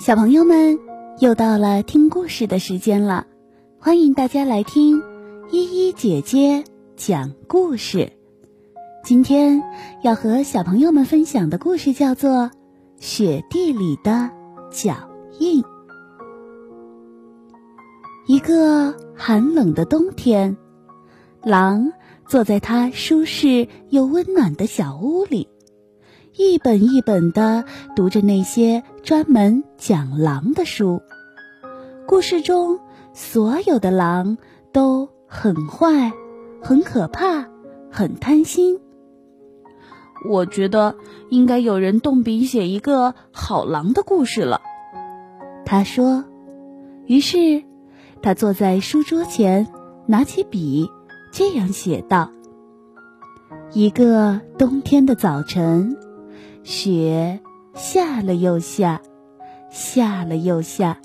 小朋友们，又到了听故事的时间了，欢迎大家来听依依姐姐讲故事。今天要和小朋友们分享的故事叫做《雪地里的脚印》。一个寒冷的冬天，狼坐在它舒适又温暖的小屋里。一本一本的读着那些专门讲狼的书。故事中所有的狼都很坏、很可怕、很贪心。我觉得应该有人动笔写一个好狼的故事了。他说。于是，他坐在书桌前，拿起笔，这样写道：“一个冬天的早晨。”雪下了又下，下了又下，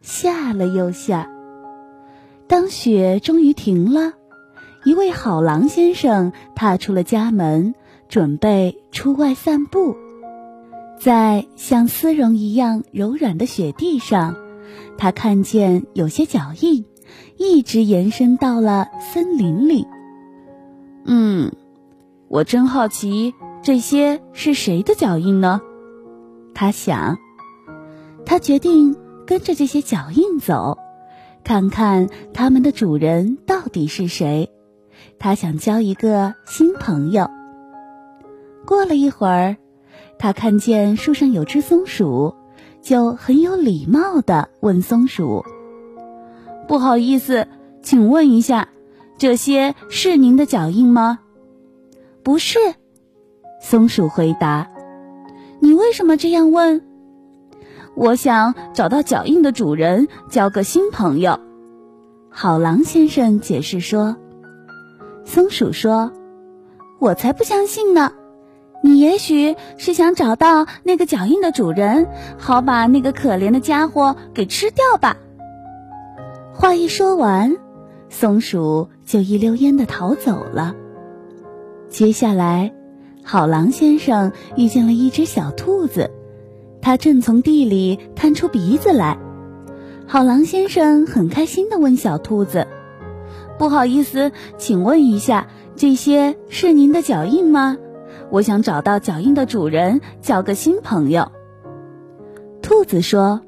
下了又下。当雪终于停了，一位好狼先生踏出了家门，准备出外散步。在像丝绒一样柔软的雪地上，他看见有些脚印，一直延伸到了森林里。嗯，我真好奇。这些是谁的脚印呢？他想，他决定跟着这些脚印走，看看他们的主人到底是谁。他想交一个新朋友。过了一会儿，他看见树上有只松鼠，就很有礼貌的问松鼠：“不好意思，请问一下，这些是您的脚印吗？”“不是。”松鼠回答：“你为什么这样问？我想找到脚印的主人，交个新朋友。”好狼先生解释说：“松鼠说，我才不相信呢！你也许是想找到那个脚印的主人，好把那个可怜的家伙给吃掉吧。”话一说完，松鼠就一溜烟的逃走了。接下来。好狼先生遇见了一只小兔子，它正从地里探出鼻子来。好狼先生很开心地问小兔子：“不好意思，请问一下，这些是您的脚印吗？我想找到脚印的主人，交个新朋友。”兔子说：“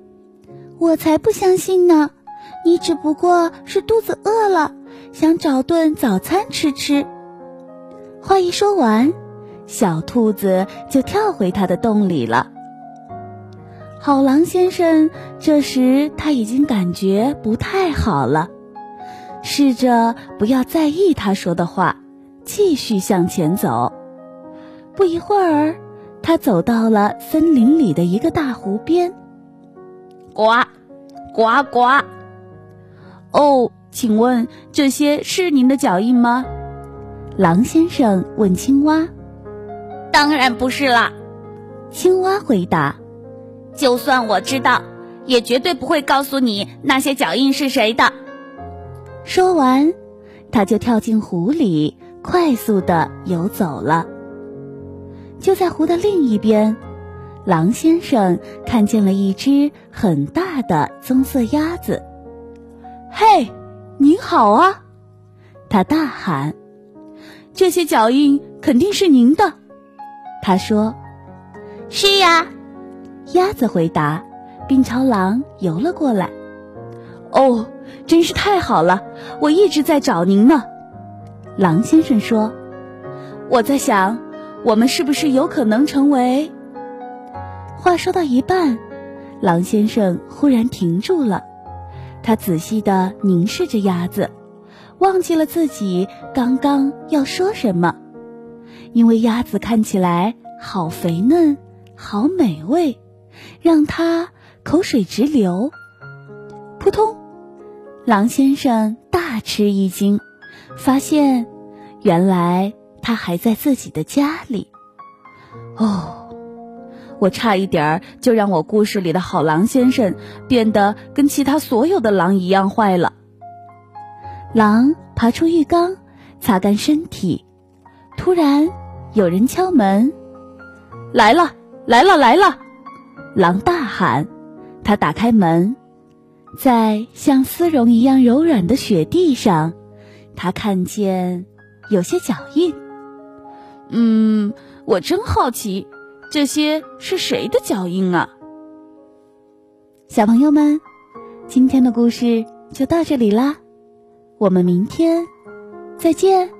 我才不相信呢，你只不过是肚子饿了，想找顿早餐吃吃。”话一说完。小兔子就跳回它的洞里了。好狼先生这时他已经感觉不太好了，试着不要在意他说的话，继续向前走。不一会儿，他走到了森林里的一个大湖边。呱，呱呱。哦，请问这些是您的脚印吗？狼先生问青蛙。当然不是啦，青蛙回答。就算我知道，也绝对不会告诉你那些脚印是谁的。说完，他就跳进湖里，快速的游走了。就在湖的另一边，狼先生看见了一只很大的棕色鸭子。嘿，您好啊！他大喊：“这些脚印肯定是您的。”他说：“是呀。”鸭子回答，并朝狼游了过来。“哦，真是太好了！我一直在找您呢。”狼先生说：“我在想，我们是不是有可能成为……”话说到一半，狼先生忽然停住了，他仔细的凝视着鸭子，忘记了自己刚刚要说什么。因为鸭子看起来好肥嫩，好美味，让他口水直流。扑通！狼先生大吃一惊，发现原来他还在自己的家里。哦，我差一点儿就让我故事里的好狼先生变得跟其他所有的狼一样坏了。狼爬出浴缸，擦干身体。突然，有人敲门。来了，来了，来了！狼大喊，他打开门，在像丝绒一样柔软的雪地上，他看见有些脚印。嗯，我真好奇，这些是谁的脚印啊？小朋友们，今天的故事就到这里啦，我们明天再见。